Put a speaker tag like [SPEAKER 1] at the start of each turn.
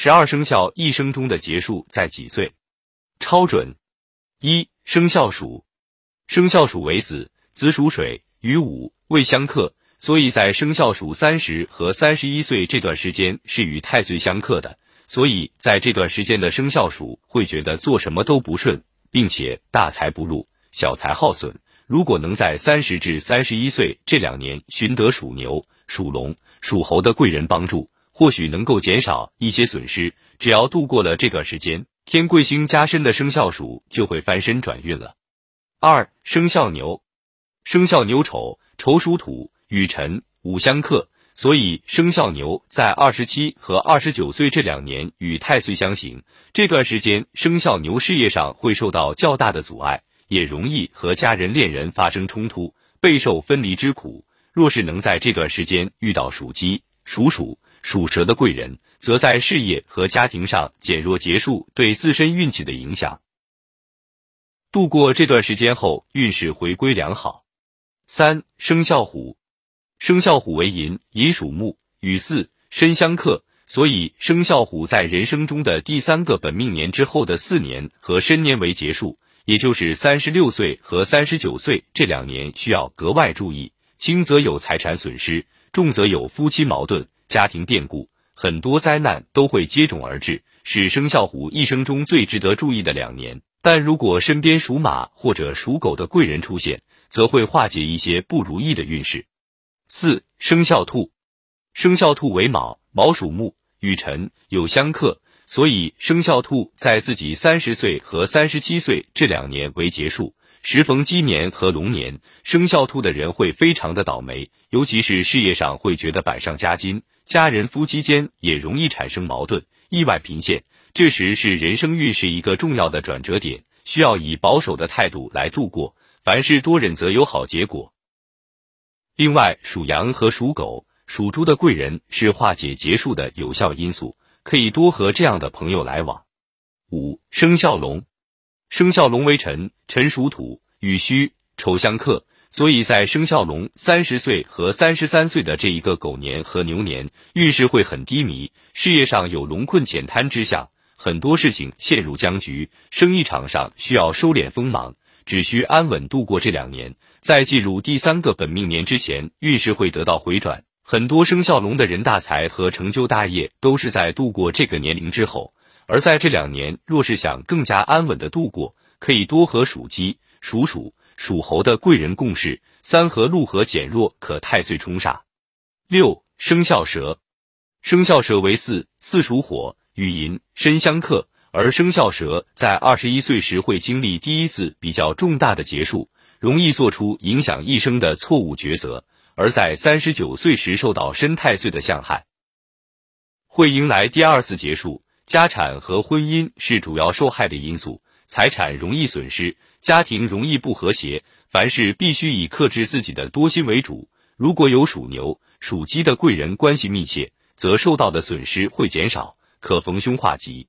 [SPEAKER 1] 十二生肖一生中的结束在几岁？超准！一生肖鼠，生肖鼠为子，子属水，与午未相克，所以在生肖鼠三十和三十一岁这段时间是与太岁相克的，所以在这段时间的生肖鼠会觉得做什么都不顺，并且大财不入，小财耗损。如果能在三十至三十一岁这两年寻得属牛、属龙、属猴的贵人帮助，或许能够减少一些损失。只要度过了这段时间，天贵星加身的生肖鼠就会翻身转运了。二生肖牛，生肖牛丑，丑属土，与辰午相克，所以生肖牛在二十七和二十九岁这两年与太岁相刑，这段时间生肖牛事业上会受到较大的阻碍。也容易和家人、恋人发生冲突，备受分离之苦。若是能在这段时间遇到属鸡、属鼠、属蛇的贵人，则在事业和家庭上减弱结束对自身运气的影响。度过这段时间后，运势回归良好。三生肖虎，生肖虎为寅，寅属木，与巳申相克，所以生肖虎在人生中的第三个本命年之后的四年和申年为结束。也就是三十六岁和三十九岁这两年需要格外注意，轻则有财产损失，重则有夫妻矛盾、家庭变故，很多灾难都会接踵而至，是生肖虎一生中最值得注意的两年。但如果身边属马或者属狗的贵人出现，则会化解一些不如意的运势。四生肖兔，生肖兔为卯，卯属木，与辰有相克。所以，生肖兔在自己三十岁和三十七岁这两年为结束，时逢鸡年和龙年，生肖兔的人会非常的倒霉，尤其是事业上会觉得百上加斤，家人夫妻间也容易产生矛盾，意外频现。这时是人生运势一个重要的转折点，需要以保守的态度来度过，凡事多忍则有好结果。另外，属羊和属狗、属猪的贵人是化解结束的有效因素。可以多和这样的朋友来往。五生肖龙，生肖龙为辰，辰属土，与戌丑相克，所以在生肖龙三十岁和三十三岁的这一个狗年和牛年，运势会很低迷，事业上有龙困浅滩之象，很多事情陷入僵局，生意场上需要收敛锋芒，只需安稳度过这两年，在进入第三个本命年之前，运势会得到回转。很多生肖龙的人大财和成就大业都是在度过这个年龄之后，而在这两年，若是想更加安稳的度过，可以多和属鸡、属鼠、属猴的贵人共事，三合禄合减弱，可太岁冲煞。六生肖蛇，生肖蛇为巳，巳属火，与寅申相克，而生肖蛇在二十一岁时会经历第一次比较重大的结束，容易做出影响一生的错误抉择。而在三十九岁时受到申太岁的相害，会迎来第二次结束。家产和婚姻是主要受害的因素，财产容易损失，家庭容易不和谐。凡事必须以克制自己的多心为主。如果有属牛、属鸡的贵人关系密切，则受到的损失会减少，可逢凶化吉。